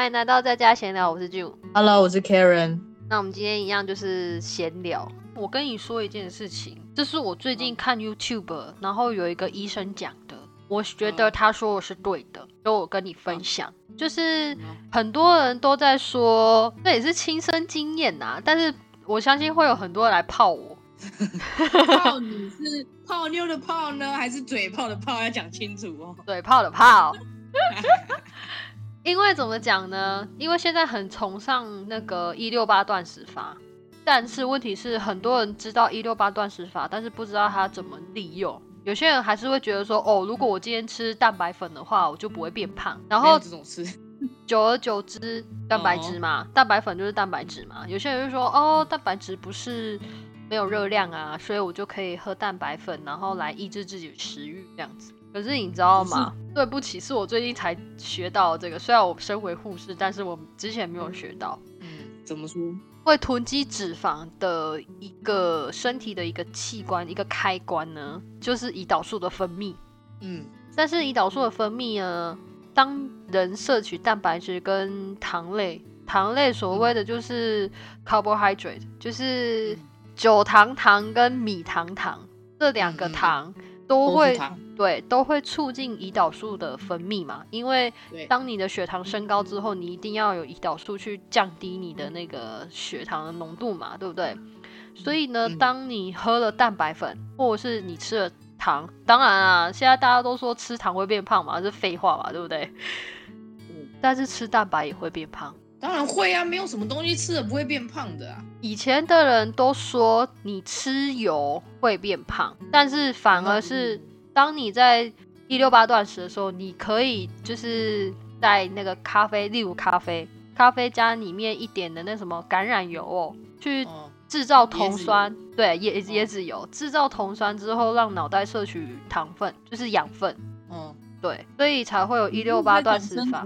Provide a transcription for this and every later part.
欢迎来到在家闲聊，我是 June。Hello，我是 Karen。那我们今天一样就是闲聊。我跟你说一件事情，这是我最近看 YouTube，然后有一个医生讲的，我觉得他说我是对的，所以我跟你分享。就是很多人都在说，这也是亲身经验呐、但是我相信会有很多人来泡我。泡你是泡妞的泡呢，还是嘴泡的泡？要讲清楚哦。嘴，泡的泡。因为怎么讲呢？因为现在很崇尚那个一六八断食法，但是问题是很多人知道一六八断食法，但是不知道它怎么利用。有些人还是会觉得说，哦，如果我今天吃蛋白粉的话，我就不会变胖。然后这种吃，久而久之，蛋白质嘛，蛋白粉就是蛋白质嘛。有些人就说，哦，蛋白质不是没有热量啊，所以我就可以喝蛋白粉，然后来抑制自己的食欲这样子。可是你知道吗？对不起，是我最近才学到这个。虽然我身为护士，但是我之前没有学到。嗯，怎么说？会囤积脂肪的一个身体的一个器官、一个开关呢，就是胰岛素的分泌。嗯，但是胰岛素的分泌呢，当人摄取蛋白质跟糖类，糖类所谓的就是 carbohydrate，就是酒糖糖跟米糖糖这两个糖都都会对都会促进胰岛素的分泌嘛，因为，当你的血糖升高之后，你一定要有胰岛素去降低你的那个血糖的浓度嘛，对不对？所以呢，嗯当你喝了蛋白粉，或者是你吃了糖，当然啊，现在大家都说吃糖会变胖嘛，这是废话嘛，对不对？嗯但是吃蛋白也会变胖。当然会啊，没有什么东西吃了不会变胖的啊。以前的人都说你吃油会变胖，但是反而是当你在一六八断食的时候，你可以就是在那个咖啡，例如咖啡，咖啡加里面一点的那什么橄榄油哦，去哦，制造酮酸，对椰哦椰子油，制造酮酸之后让脑袋摄取糖分，就是养分，嗯，对，所以才会有一六八断食法。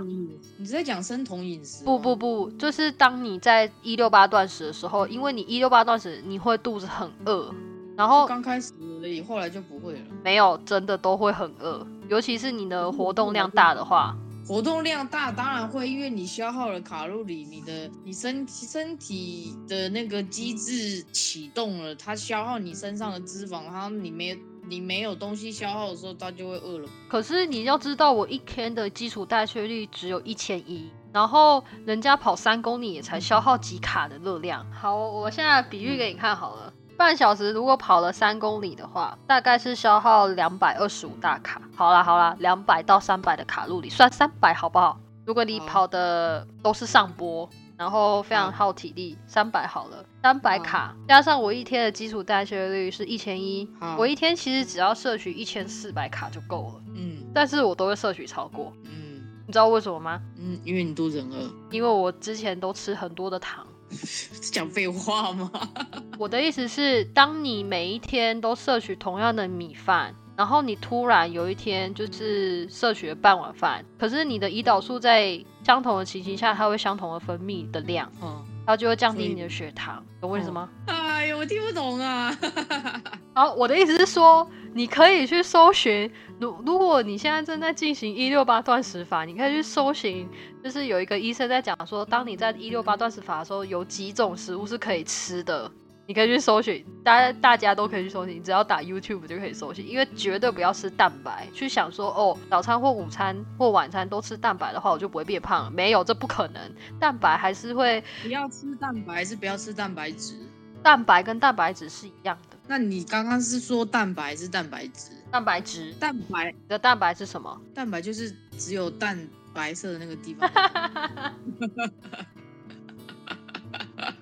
你是在讲生酮饮食？不不，不，就是当你在一六八断食的时候，因为你一六八断食，你会肚子很饿，然后刚开始而已，后来就不会了。没有真的都会很饿，尤其是你的活动量大的话，活动量大当然会，因为你消耗了卡路里，你的你身身体的那个机制启动了，它消耗你身上的脂肪，然后你没你没有东西消耗的时候，它就会饿了。可是你要知道，我一天的基础代谢率只有一千一，然后人家跑三公里也才消耗几卡的热量。好，我现在比喻给你看好了。半小时如果跑了三公里的话，大概是消耗两百二十五大卡。好啦好啦，两百到三百的卡路里，算三百好不好？如果你跑的都是上坡，然后非常耗体力，三百好了，三百好卡加上我一天的基础代谢率是一千一好，我一天其实只要摄取一千四百卡就够了。嗯但是我都会摄取超过，嗯你知道为什么吗？嗯，因为你肚子很饿，因为我之前都吃很多的糖。是 讲废话吗？我的意思是，当你每一天都摄取同样的米饭，然后你突然有一天就是摄取了半碗饭，可是你的胰岛素在相同的情形下，它会相同的分泌的量，嗯，它就会降低你的血糖，懂我意思吗？哎呦，我听不懂啊。好，我的意思是说，你可以去搜寻，如如果你现在正在进行一六八断食法，你可以去搜寻，就是有一个医生在讲说，当你在一六八断食法的时候，有几种食物是可以吃的，你可以去搜寻，大家大家都可以去搜寻，只要打 YouTube 就可以搜寻，因为绝对不要吃蛋白，去想说哦，早餐或午餐或晚餐都吃蛋白的话，我就不会变胖了，没有，这不可能，蛋白还是会，不要吃蛋白，是不要吃蛋白质？蛋白跟蛋白质是一样的，那你刚刚是说蛋白是蛋白质？蛋白质，蛋白你的蛋白是什么？蛋白就是只有蛋白色的那个地方。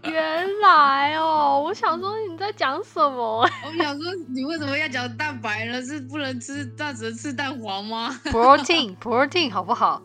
原来哦，我想说你在讲什么我想说，你为什么要讲蛋白呢？是不能吃，蛋只能吃蛋黄吗？？protein protein 好不好？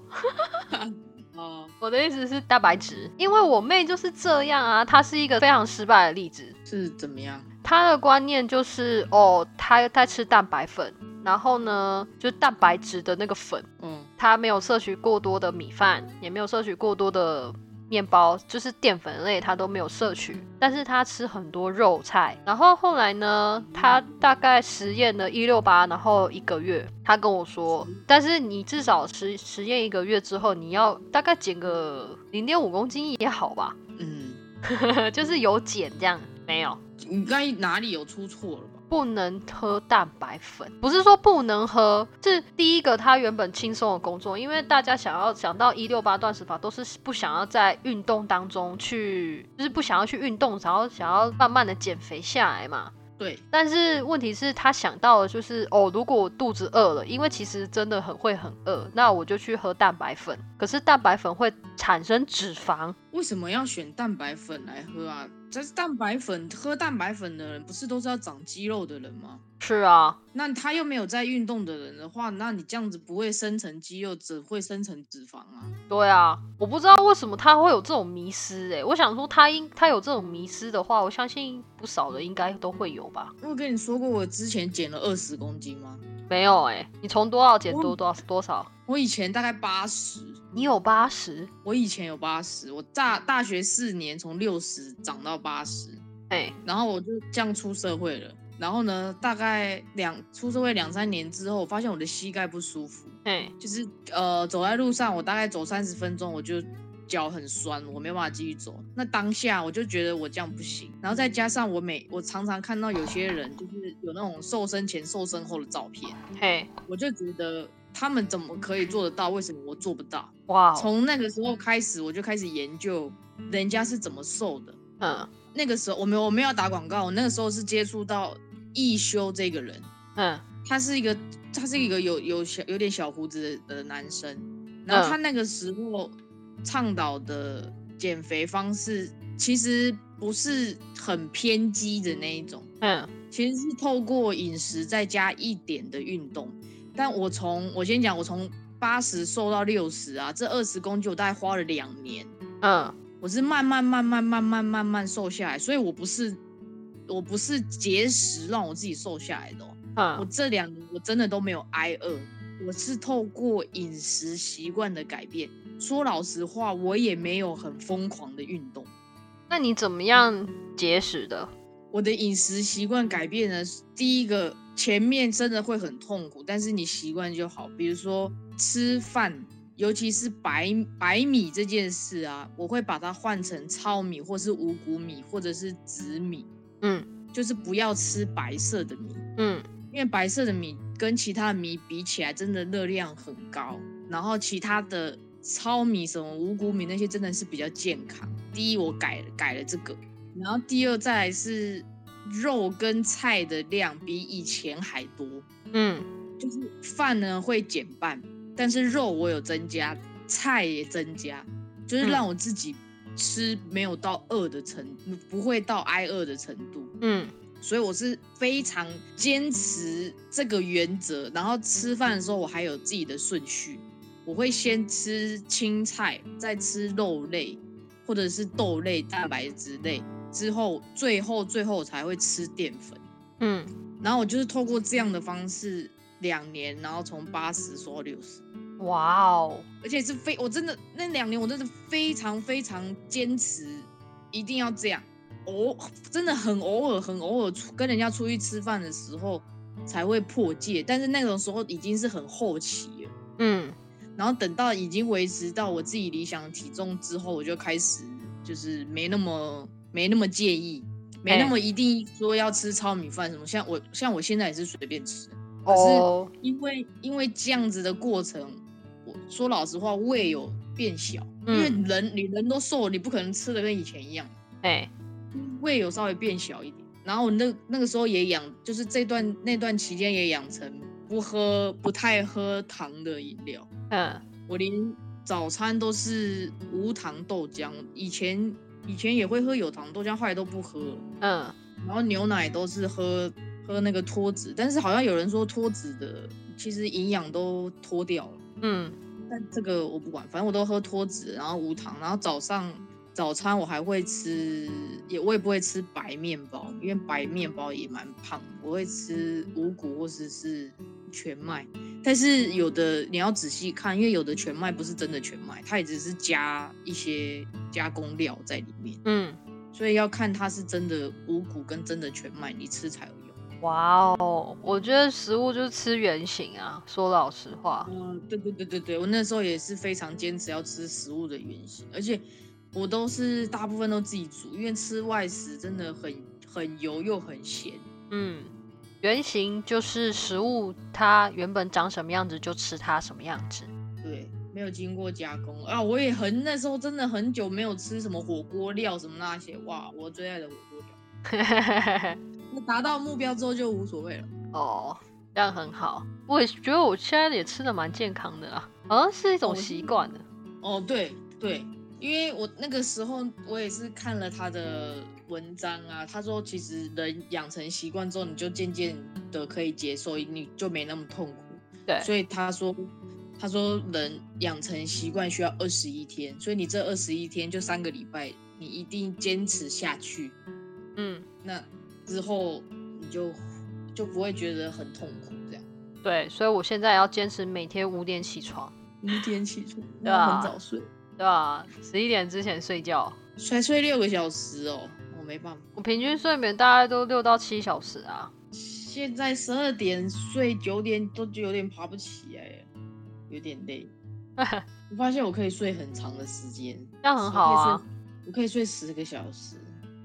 哦，我的意思是蛋白质，因为我妹就是这样啊，她是一个非常失败的例子。是怎么样？她的观念就是哦，她在吃蛋白粉，然后呢，就蛋白质的那个粉，嗯她没有摄取过多的米饭，也没有摄取过多的面包，就是淀粉类，他都没有摄取，但是他吃很多肉菜。然后后来呢，他大概实验了一六八，然后一个月，他跟我说，但是你至少实实验一个月之后，你要大概减个零点五公斤也好吧，嗯，就是有减这样，没有。你该哪里有出错了吧？不能喝蛋白粉，不是说不能喝，是第一个他原本轻松的工作，因为大家想要想到一六八断食法，都是不想要在运动当中去，就是不想要去运动，然后想要慢慢的减肥下来嘛。对，但是问题是，他想到的就是哦，如果我肚子饿了，因为其实真的很会很饿，那我就去喝蛋白粉。可是蛋白粉会产生脂肪，为什么要选蛋白粉来喝啊？这是蛋白粉，喝蛋白粉的人不是都是要长肌肉的人吗？是啊，那他又没有在运动的人的话，那你这样子不会生成肌肉，只会生成脂肪啊。对啊，我不知道为什么他会有这种迷失哎。我想说他应他有这种迷失的话，我相信不少的应该都会有吧。我跟你说过我之前减了二十公斤吗？没有哎，你从多少减多多少多少？我以前大概八十。你有八十？我以前有八十，我大大学四年从六十涨到八十，哎，然后我就这样出社会了。然后呢，大概两出社会两三年之后，我发现我的膝盖不舒服，哎，就是呃走在路上，我大概走三十分钟，我就脚很酸，我没办法继续走。那当下我就觉得我这样不行。然后再加上我每我常常看到有些人就是有那种瘦身前、瘦身后的照片，嘿，我就觉得他们怎么可以做得到？为什么我做不到？哇！从那个时候开始，我就开始研究人家是怎么瘦的。嗯，那个时候我没有我没有打广告，我那个时候是接触到。易修这个人，嗯，他是一个，他是一个有有小有点小胡子的男生，然后他那个时候倡导的减肥方式其实不是很偏激的那一种，嗯，其实是透过饮食再加一点的运动。但我从我先讲，我从八十瘦到六十啊，这二十公斤我大概花了两年，嗯，我是慢慢慢慢慢慢慢慢瘦下来，所以我不是。我不是节食让我自己瘦下来的，嗯，我这两年我真的都没有挨饿，我是透过饮食习惯的改变。说老实话，我也没有很疯狂的运动。那你怎么样节食的？我的饮食习惯改变呢？第一个，前面真的会很痛苦，但是你习惯就好。比如说吃饭，尤其是白白米这件事啊，我会把它换成糙米，或是五谷米，或者是紫米。嗯，就是不要吃白色的米，嗯，因为白色的米跟其他的米比起来，真的热量很高。然后其他的糙米、什么五谷米那些，真的是比较健康。第一，我改了改了这个，然后第二，再来是肉跟菜的量比以前还多，嗯，就是饭呢会减半，但是肉我有增加，菜也增加，就是让我自己。吃没有到饿的程度，不会到挨饿的程度。嗯，所以我是非常坚持这个原则。然后吃饭的时候，我还有自己的顺序，我会先吃青菜，再吃肉类或者是豆类、蛋白质类，之后最后最后才会吃淀粉。嗯，然后我就是透过这样的方式，两年，然后从八十瘦到六十。哇哦！而且是非我真的那两年我真的非常非常坚持，一定要这样。偶真的很偶尔很偶尔出跟人家出去吃饭的时候才会破戒，但是那种时候已经是很后期了。嗯，然后等到已经维持到我自己理想体重之后，我就开始就是没那么没那么介意，没那么一定说要吃糙米饭什么。像我像我现在也是随便吃，可是因为因为这样子的过程。我说老实话，胃有变小，因为人你人都瘦了，你不可能吃的跟以前一样。哎，胃有稍微变小一点，然后那那个时候也养，就是这段那段期间也养成不喝不太喝糖的饮料。嗯，我连早餐都是无糖豆浆，以前以前也会喝有糖豆浆，后来都不喝了。嗯，然后牛奶都是喝喝那个脱脂，但是好像有人说脱脂的其实营养都脱掉了。嗯。但这个我不管，反正我都喝脱脂，然后无糖，然后早上早餐我还会吃，也我也不会吃白面包，因为白面包也蛮胖。我会吃五谷或者是全麦，但是有的你要仔细看，因为有的全麦不是真的全麦，它也只是加一些加工料在里面，嗯，所以要看它是真的五谷跟真的全麦，你吃才有用。哇哦，我觉得食物就是吃原形啊。说老实话，嗯，对对对对对，我那时候也是非常坚持要吃食物的原型，而且我都是大部分都自己煮，因为吃外食真的很很油又很咸。嗯，原型就是食物它原本长什么样子就吃它什么样子。对，没有经过加工啊！我也很那时候真的很久没有吃什么火锅料什么那些，哇，我最爱的火锅料。那达到目标之后就无所谓了。哦，这样很好。我也觉得我现在也吃的蛮健康的啦，好像是一种习惯的。哦，对对，因为我那个时候我也是看了他的文章啊，他说其实人养成习惯之后，你就渐渐的可以接受，你就没那么痛苦。对，所以他说。他说，人养成习惯需要二十一天，所以你这二十一天就三个礼拜，你一定坚持下去。嗯，那之后你就就不会觉得很痛苦，这样。对，所以我现在要坚持每天五点起床，五点起床，对啊，很早睡，对吧？十一点之前睡觉，才睡六个小时哦，我没办法，我平均睡眠大概都六到七小时啊。现在十二点睡，九点都有点爬不起来。有点累，我发现我可以睡很长的时间，这样很好啊。我可以睡十个小时，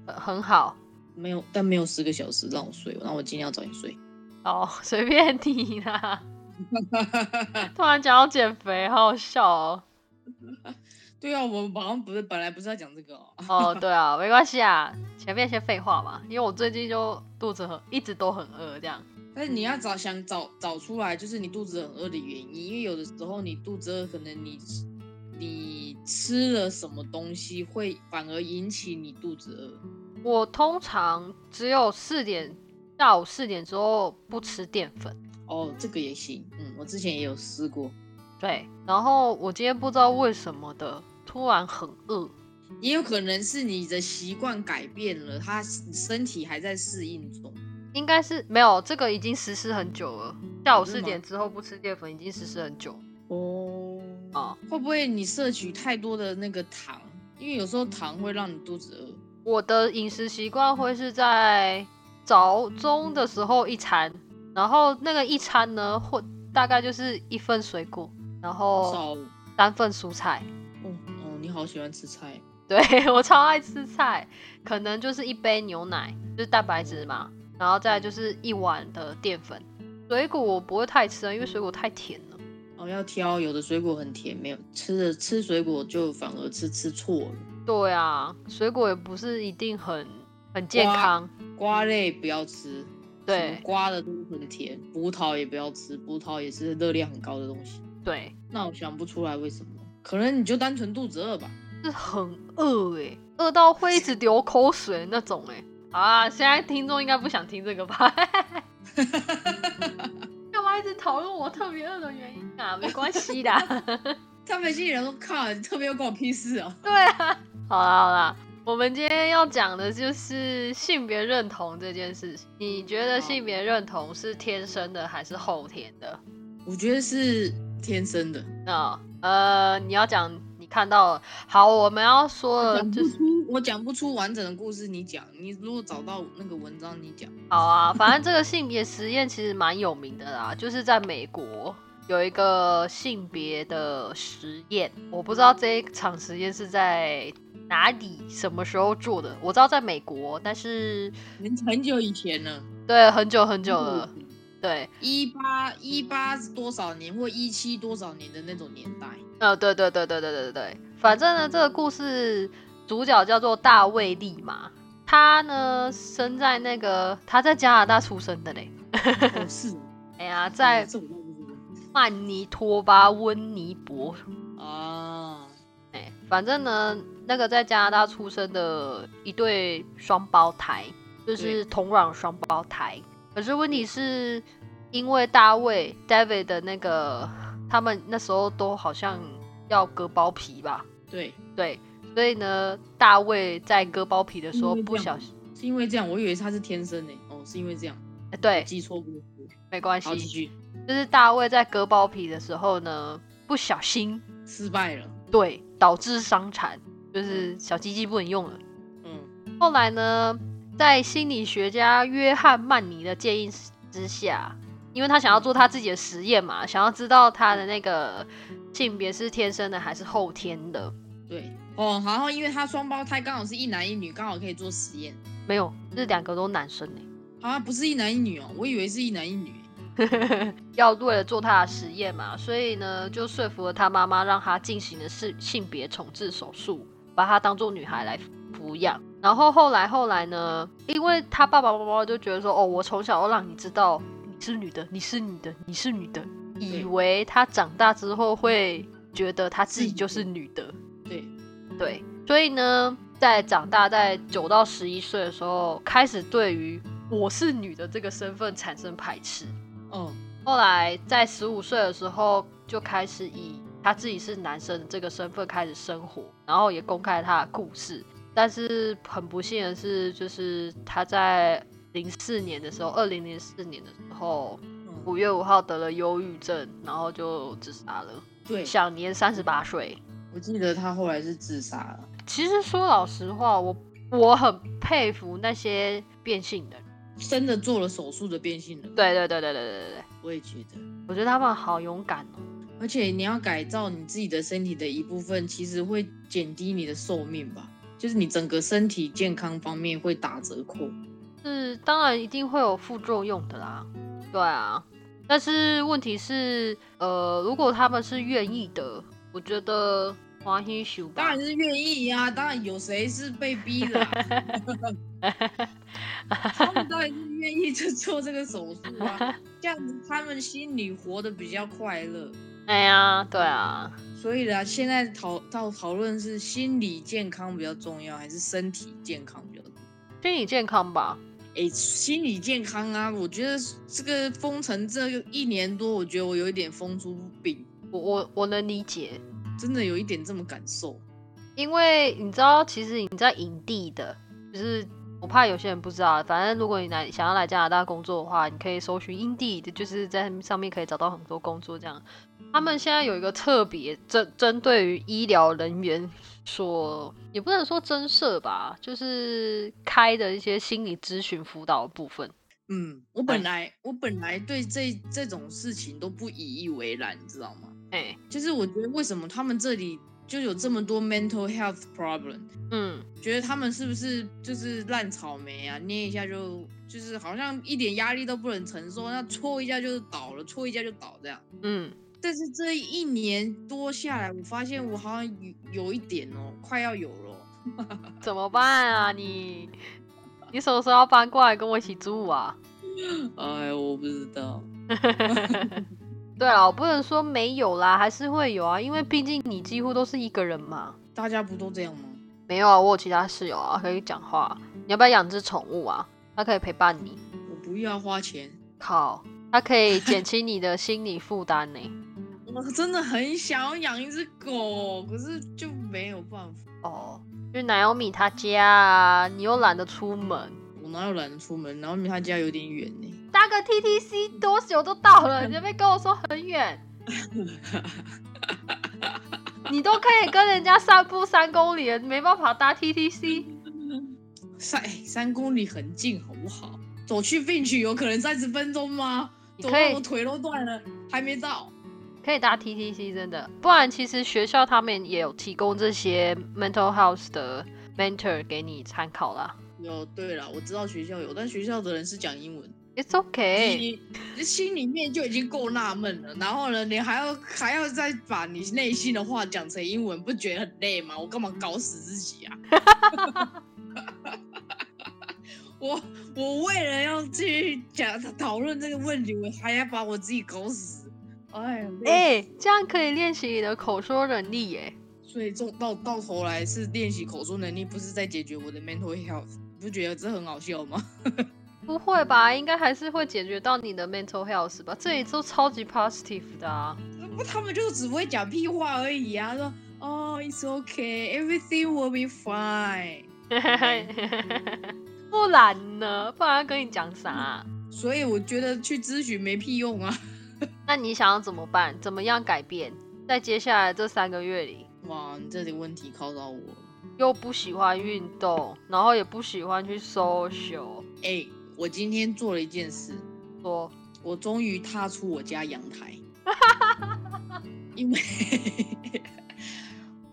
很好。没有，但没有十个小时让我睡，那我今天要早点睡。哦，随便你啦。突然讲要减肥，好好笑哦。对啊，我们好像不是本来不是要讲这个哦。哦，对啊，没关系啊，前面先废话嘛，因为我最近就肚子很，一直都很饿，这样。但是你要找想找找出来，就是你肚子很饿的原因，因为有的时候你肚子饿，可能你你吃了什么东西会反而引起你肚子饿。我通常只有四点下午四点之后不吃淀粉。哦，这个也行，嗯，我之前也有试过。对，然后我今天不知道为什么的突然很饿，也有可能是你的习惯改变了，他身体还在适应中。应该是没有，这个已经实施很久了。下午四点之后不吃淀粉已经实施很久。哦，啊，会不会你摄取太多的那个糖？因为有时候糖会让你肚子饿。我的饮食习惯会是在早中的时候一餐，然后那个一餐呢，或大概就是一份水果，然后三份蔬菜。哦哦，你好喜欢吃菜。对 我超爱吃菜，可能就是一杯牛奶，就是蛋白质嘛。然后再就是一碗的淀粉，水果我不会太吃啊，因为水果太甜了。哦，要挑，有的水果很甜，没有吃的吃水果就反而吃吃错了。对啊，水果也不是一定很很健康。瓜类不要吃，对，瓜的都很甜。葡萄也不要吃，葡萄也是热量很高的东西。对，那我想不出来为什么，可能你就单纯肚子饿吧。是很饿哎，饿到会一直流口水那种哎。啊，现在听众应该不想听这个吧？干嘛一直讨论我特别饿的原因啊？没关系的，他们心里人都靠，特别又关我屁事哦。对啊，好啦好啦，我们今天要讲的就是性别认同这件事情。你觉得性别认同是天生的还是后天的？我觉得是天生的。那呃，你要讲。看到了，好，我们要说的就是我讲不出完整的故事，你讲。你如果找到那个文章，你讲。好啊，反正这个性别实验其实蛮有名的啦，就是在美国有一个性别的实验，我不知道这一场实验是在哪里、什么时候做的。我知道在美国，但是很很久以前了。对，很久很久了。对。一八一八是多少年或一七多少年的那种年代？呃对对对对对对对反正呢这个故事主角叫做大卫利嘛他呢生在那个他在加拿大出生的呢是。哎呀在曼尼托巴温尼伯。啊哎反正呢那个在加拿大出生的一对双胞胎就是同卵双胞胎。可是问题是，因为大卫 David 的那个，他们那时候都好像要割包皮吧？对。对，所以呢，大卫在割包皮的时候不小心，是因为这样，我以为他是天生的哦，是因为这样，对，记错误没关系，就是大卫在割包皮的时候呢，不小心失败了，对，导致伤残，就是小鸡鸡不能用了。嗯。后来呢，在心理学家约翰曼尼的建议之下，因为他想要做他自己的实验嘛，想要知道他的那个性别是天生的还是后天的。对哦，然后因为他双胞胎刚好是一男一女，刚好可以做实验。没有，是两个都男生呢。啊，不是一男一女哦，我以为是一男一女。要为了做他的实验嘛，所以呢，就说服了他妈妈，让他进行的是性别重置手术，把她当做女孩来抚养。然后后来后来呢，因为他爸爸妈妈就觉得说，哦，我从小要让你知道你是女的，你是女的，你是女的，以为他长大之后会觉得他自己就是女的，对，对，所以呢，在长大在九到十一岁的时候，开始对于我是女的这个身份产生排斥。嗯，后来在十五岁的时候，就开始以他自己是男生的这个身份开始生活，然后也公开他的故事。但是很不幸的是，就是他在零四年的时候，二零零四年的时候，五月五号得了忧郁症，然后就自杀了。对，享年三十八岁。我记得他后来是自杀了。其实说老实话，我我很佩服那些变性的人，真的做了手术的变性人。对对对对对对对，我也觉得，我觉得他们好勇敢哦。而且你要改造你自己的身体的一部分，其实会减低你的寿命吧。就是你整个身体健康方面会打折扣。是，当然一定会有副作用的啦。对啊，但是问题是，呃，如果他们是愿意的，我觉得欢喜修。当然是愿意呀、当然有谁是被逼的、啊，他们当然是愿意去做这个手术啊，这样子他们心里活得比较快乐。哎呀，对啊，所以啦，现在讨到讨论是心理健康比较重要，还是身体健康比较重要？心理健康吧。哎，心理健康啊，我觉得这个封城这一年多，我觉得我有一点封出病，我我我能理解，真的有一点这么感受。因为你知道，其实你在营地的，就是我怕有些人不知道，反正如果你来想要来加拿大工作的话，你可以搜寻营地的，就是在上面可以找到很多工作这样。他们现在有一个特别针针对于医疗人员所，也不能说增设吧，就是开的一些心理咨询辅导的部分。嗯，我本来我本来对这这种事情都不以以为然，你知道吗？哎、就是我觉得为什么他们这里就有这么多 mental health problem，嗯，觉得他们是不是就是烂草莓啊？捏一下就就是好像一点压力都不能承受，那戳一下就倒了，戳一下就倒这样。嗯，但是这一年多下来，我发现我好像有有一点哦，快要有了哦。怎么办啊你？你什么时候要搬过来跟我一起住啊？哎，我不知道。对啊，我不能说没有啦，还是会有啊，因为毕竟你几乎都是一个人嘛。大家不都这样吗？没有啊，我有其他室友啊，可以讲话。你要不要养只宠物啊？它可以陪伴你。我不要花钱，靠，它可以减轻你的心理负担呢。我真的很想要养一只狗，可是就没有办法。哦，去奶油米他家啊，你又懒得出门，我哪有懒得出门？然后他家有点远呢。搭个 TTC 多久都到了，你这边跟我说很远，你都可以跟人家散步三公里没办法搭 TTC。三三公里很近，好不好？走去 Finch 有可能三十分钟吗？走我腿都断了，还没到。可以搭 TTC，真的。不然其实学校他们也有提供这些 mental health 的 mentor 给你参考啦。有，对了，我知道学校有，但学校的人是讲英文。It's okay。你你心里面就已经够纳闷了，然后呢，你还要还要再把你内心的话讲成英文，不觉得很累吗？我干嘛搞死自己啊？我我为了要去讲讨论这个问题，我还要把我自己搞死。哎，累哎、这样可以练习你的口说能力耶。所以重到到头来是练习口说能力，不是在解决我的 mental health。你不觉得这很好笑吗？不会吧？应该还是会解决到你的 mental health 吧？这里都超级 positive 的啊。不，他们就只会讲屁话而已啊，说哦，it's okay, everything will be fine。不然呢？不然要跟你讲啥、所以我觉得去咨询没屁用啊。那你想要怎么办？怎么样改变？在接下来这三个月里，哇，你这里问题考到我了。又不喜欢运动，然后也不喜欢去 social，哎、我今天做了一件事，说我终于踏出我家阳台，因为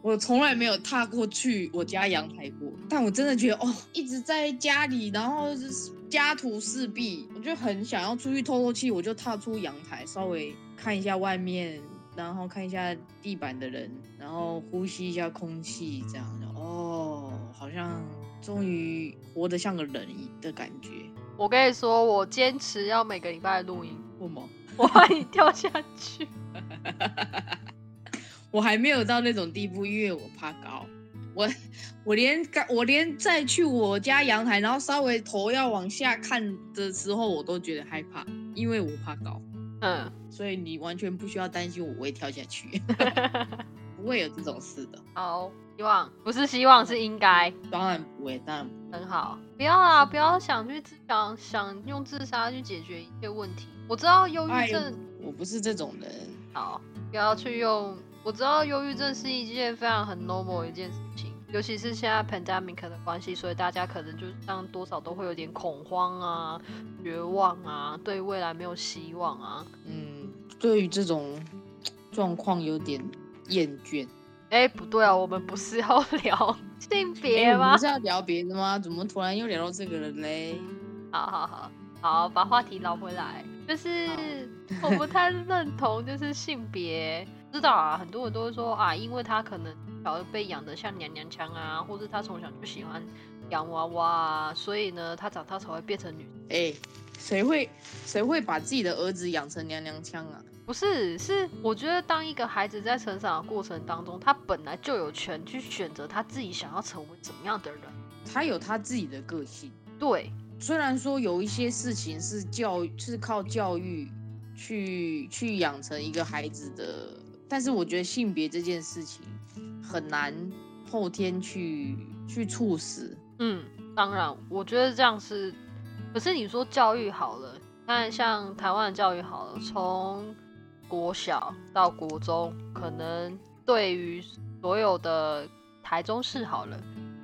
我从来没有踏过去我家阳台过，但我真的觉得哦，一直在家里，然后就是家徒四壁，我就很想要出去透透气，我就踏出阳台，稍微看一下外面，然后看一下地板的人，然后呼吸一下空气，这样哦，好像终于活得像个人的感觉。我跟你说，我坚持要每个礼拜录音，为什么？我怕你掉下去。我还没有到那种地步，因为我怕高。我我连刚我连再去我家阳台，然后稍微头要往下看的时候，我都觉得害怕，因为我怕高。嗯，所以你完全不需要担心我会跳下去，不会有这种事的。好，希望不是希望是应该，当然不会，当然不会。很好。不要啦，不要想去自想想用自杀去解决一切问题。我知道忧哎郁症，我不是这种人。好，不要去用。我知道忧郁症是一件非常很 normal 的一件事情，尤其是现在 pandemic 的关系，所以大家可能就是像多少都会有点恐慌啊、绝望啊，对未来没有希望啊。嗯，对于这种状况有点厌倦。哎，不对啊，我们不是要 聊性哎别吗不？是要聊别的吗？怎么突然又聊到这个了嘞？好好好好，把话题捞回来，就是我不太认同，就是性别。知道啊，很多人都会说啊，因为他可能小时候被养的像娘娘腔啊，或者他从小就喜欢洋娃娃啊，所以呢，他长大才会变成女。哎、谁会谁会把自己的儿子养成娘娘腔啊？不是，是我觉得当一个孩子在成长的过程当中，他本来就有权去选择他自己想要成为怎么样的人。他有他自己的个性。对，虽然说有一些事情是教育，是靠教育去去养成一个孩子的，但是我觉得性别这件事情很难后天去去促使。嗯，当然，我觉得这样是。可是你说教育好了，看像台湾的教育好了，从国小到国中，可能对于所有的台中市好了，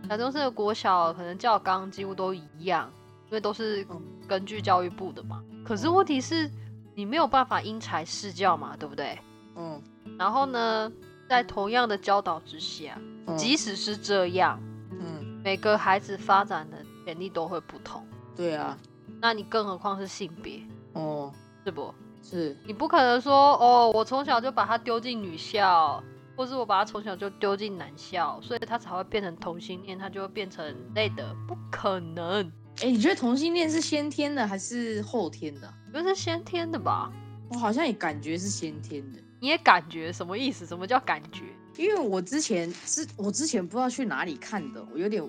台中市的国小可能教纲几乎都一样，因为都是嗯根据教育部的嘛。可是问题是，你没有办法因材施教嘛，对不对？嗯，然后呢，在同样的教导之下，嗯即使是这样，嗯，每个孩子发展的潜力都会不同。对啊，那你更何况是性别，哦，是不？是，你不可能说哦，我从小就把他丢进女校，或是我把他从小就丢进男校，所以他才会变成同性恋，他就会变成类的，不可能，哎、你觉得同性恋是先天的还是后天的啊？因为是先天的吧？我好像也感觉是先天的。你也感觉什么意思？什么叫感觉？因为我之前之我之前不知道去哪里看的，我有点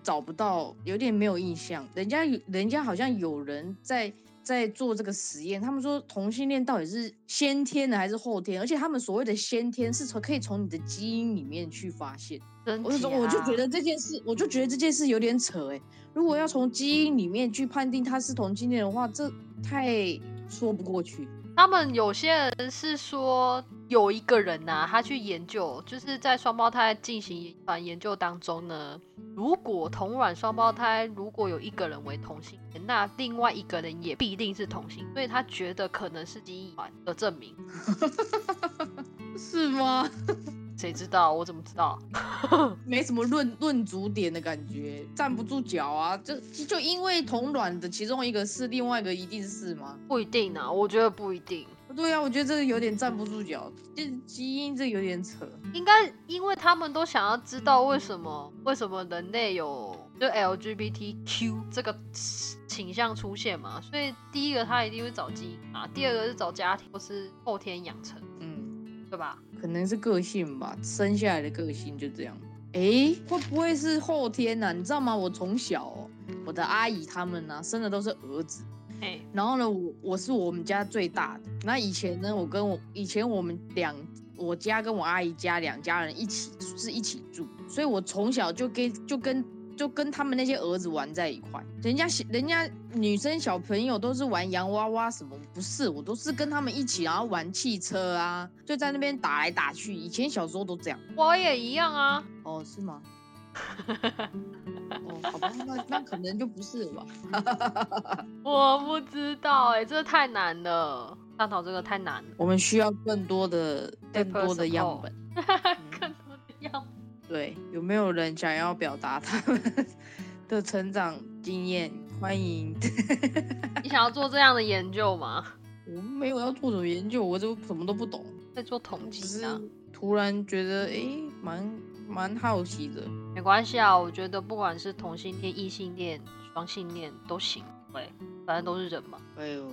找不到，有点没有印象。人家有人家好像有人在在做这个实验，他们说同性恋到底是先天的还是后天？而且他们所谓的先天是从可以从你的基因里面去发现。我就说，我就觉得这件事，我就觉得这件事有点扯哎、如果要从基因里面去判定他是同性恋的话，这太说不过去。他们有些人是说有一个人呐、他去研究，就是在双胞胎进行一番研究当中呢，如果同卵双胞胎如果有一个人为同性，那另外一个人也必定是同性，所以他觉得可能是基因的证明。是吗？谁知道？我怎么知道？没什么论论足点的感觉，站不住脚啊！就就因为同卵的其中一个是，另外一个一定是吗？不一定啊，我觉得不一定。对啊，我觉得这个有点站不住脚，这基因这有点扯。应该因为他们都想要知道为什么为什么人类有就 LGBTQ 这个倾向出现嘛，所以第一个他一定会找基因啊，第二个是找家庭或是后天养成，嗯，对吧？可能是个性吧，生下来的个性就这样。诶，会不会是后天呢、你知道吗？我从小、哦，我的阿姨他们呢、生的都是儿子，哎，然后呢，我我是我们家最大的。那以前呢，我跟我以前我们两我家跟我阿姨家两家人一起是一起住，所以我从小就跟就跟就跟他们那些儿子玩在一块。人家小人家女生小朋友都是玩洋娃娃什么，不是我都是跟他们一起，然后玩汽车啊，就在那边打来打去。以前小时候都这样。我也一样啊。哦，是吗？哦，好吧，那那可能就不是了吧。我不知道哎、这太难了，探讨这个太难了。我们需要更多的、更多的样本。更对，有没有人想要表达他们的成长经验？欢迎。你想要做这样的研究吗？我们没有要做什么研究，我就什么都不懂，在做统只计啊？突然觉得诶，蛮蛮好奇的。没关系啊，我觉得不管是同性恋、异性恋、双性恋都行，对，反正都是人嘛。哎呦，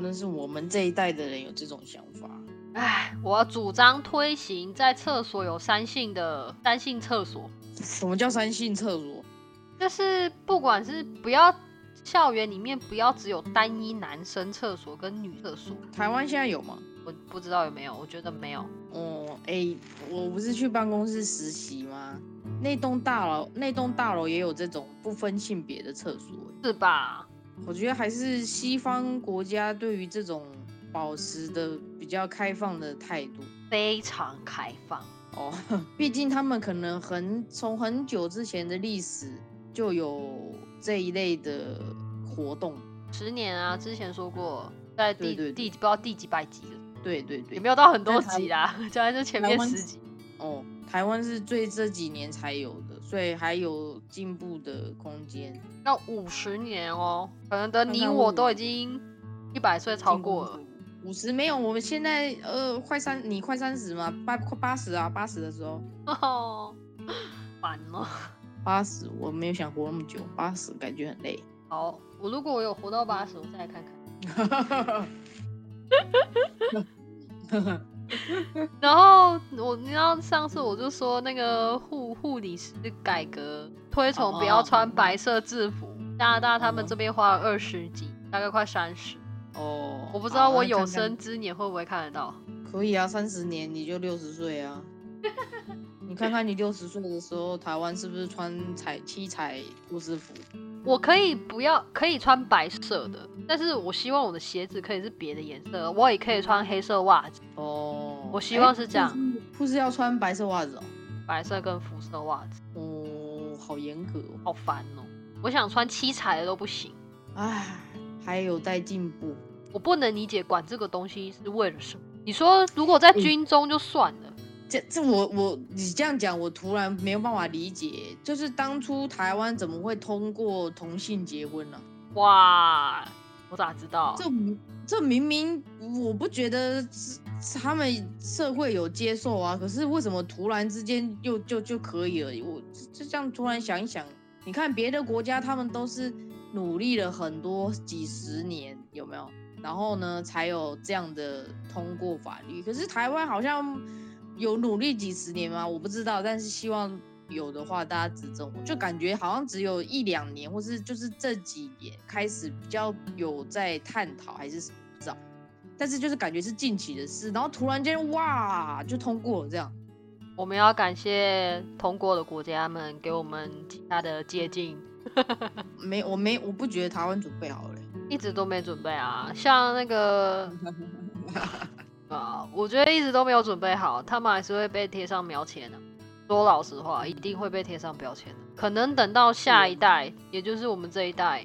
那是我们这一代的人有这种想法。唉，我主张推行在厕所有三性的三性厕所，什么叫三性厕所？就是不管是不要校园里面不要只有单一男生厕所跟女厕所，台湾现在有吗？我不知道有没有，我觉得没有。哦，哎，我不是去办公室实习吗？那栋大楼，那栋大楼也有这种不分性别的厕所。是吧？我觉得还是西方国家对于这种保持的比较开放的态度。非常开放。哦，毕竟他们可能很从很久之前的历史就有这一类的活动。十年啊，之前说过，在第第不知道第几百集了，对对对也，没有到很多集啦，就在这前面十集。哦，台湾是最这几年才有的，所以还有进步的空间。要五十年哦，可能等你我都已经一百岁超过了。五十没有，我们现在呃快三，你快三十嘛，八快八十啊，八十的时候，哦，烦了。八十我没有想活那么久，八十感觉很累。好，我如果我有活到八十，我再来看看。然后我你知道上次我就说那个护护理师改革推崇不要穿白色制服，加拿大他们这边花了二十几，大概快三十。哦，我不知道我有生之年会不会看得到。可以啊，三十年你就六十岁啊。你看看你六十岁的时候，台湾是不是穿彩七彩护士服？我可以不要，可以穿白色的，但是我希望我的鞋子可以是别的颜色，我也可以穿黑色袜子，哦，我希望哎是这样护士护士要穿白色袜子哦。白色跟肤色袜子，哦，好严格哦。好烦哦。我想穿七彩的都不行，唉，还有待进步。我不能理解管这个东西是为了什么。你说如果在嗯军中就算了，这这我我你这样讲，我突然没有办法理解，就是当初台湾怎么会通过同性结婚呢、哇，我咋知道？这这明明我不觉得他们社会有接受啊，可是为什么突然之间又就就可以了？我就这样突然想一想，你看别的国家他们都是努力了很多几十年，有没有？然后呢才有这样的通过法律，可是台湾好像有努力几十年吗？我不知道，但是希望有的话大家指正我，就感觉好像只有一两年，或是就是这几年开始比较有在探讨，还是什么不知道。但是就是感觉是近期的事，然后突然间哇就通过了这样。我们要感谢通过的国家们给我们其他的接近，没，我没，我不觉得台湾准备好了欸、一直都没准备啊。像那个 啊，我觉得一直都没有准备好，他们还是会被贴上标签的、说老实话，一定会被贴上标签的。可能等到下一代，也就是我们这一代，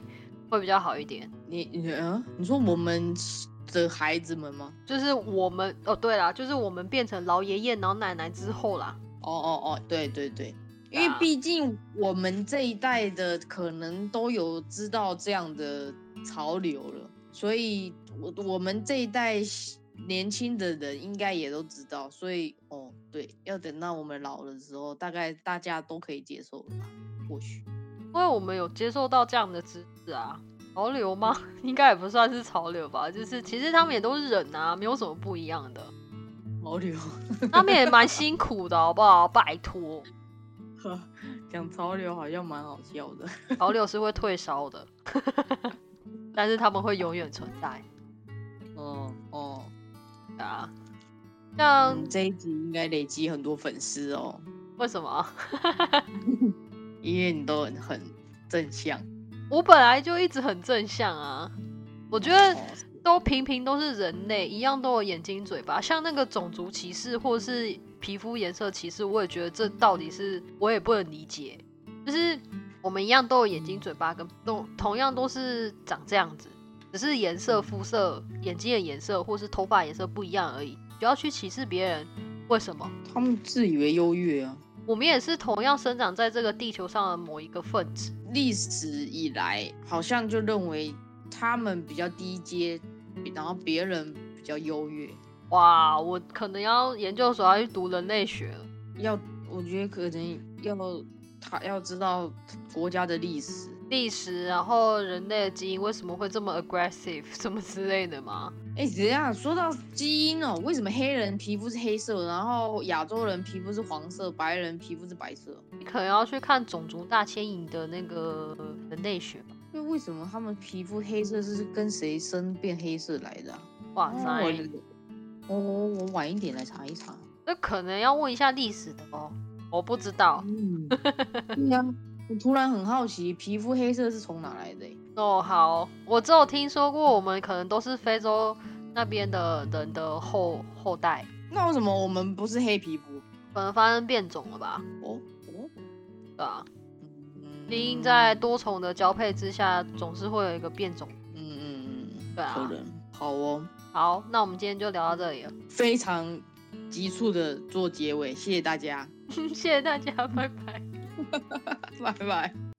会比较好一点。你你嗯，你说我们的孩子们吗？就是我们哦，对啦，就是我们变成老爷爷、老奶奶之后啦。哦哦哦，对对对，因为毕竟我们这一代的可能都有知道这样的潮流了，所以我我们这一代年轻的人应该也都知道，所以哦对，要等到我们老了之后，大概大家都可以接受了吧？或许因为我们有接受到这样的知识啊，潮流吗？应该也不算是潮流吧，就是其实他们也都是人啊，没有什么不一样的。潮流 他们也蛮辛苦的，好不好？拜托，讲潮流好像蛮好笑的。潮流是会退烧的，但是他们会永远存在哦哦，啊。像嗯，这一集应该累积很多粉丝哦，为什么？因为你都很很正向。我本来就一直很正向啊，我觉得哦都平平都是人类，一样都有眼睛嘴巴。像那个种族歧视或是皮肤颜色歧视，我也觉得这到底是我也不能理解。就是我们一样都有眼睛、嘴巴，跟都同样都是长这样子，只是颜色、肤色、眼睛的颜色或是头发颜色不一样而已。不要去歧视别人，为什么？他们自以为优越啊。我们也是同样生长在这个地球上的某一个分子。历史以来，好像就认为他们比较低阶，然后别人比较优越。哇，我可能要研究所要去读人类学了。要，我觉得可能要他要知道国家的历史，历史，然后人类的基因为什么会这么 aggressive，什么之类的吗？哎，怎样？说到基因哦，为什么黑人皮肤是黑色，然后亚洲人皮肤是黄色，白人皮肤是白色？你可能要去看种族大迁移的那个人类学吧。那为为什么他们皮肤黑色是跟谁生变黑色来的？哇塞！我我我晚一点来查一查。那可能要问一下历史的哦，我不知道。嗯，对呀，我突然很好奇，皮肤黑色是从哪来的？哦，好，我只有听说过，我们可能都是非洲那边的人的后后代。那为什么我们不是黑皮肤？可能发生变种了吧？哦哦，对啊，基因在多重的交配之下，总是会有一个变种。嗯嗯嗯，对啊，好哦，好，那我们今天就聊到这里了。非常急促的做结尾，谢谢大家，谢谢大家，拜拜，拜拜。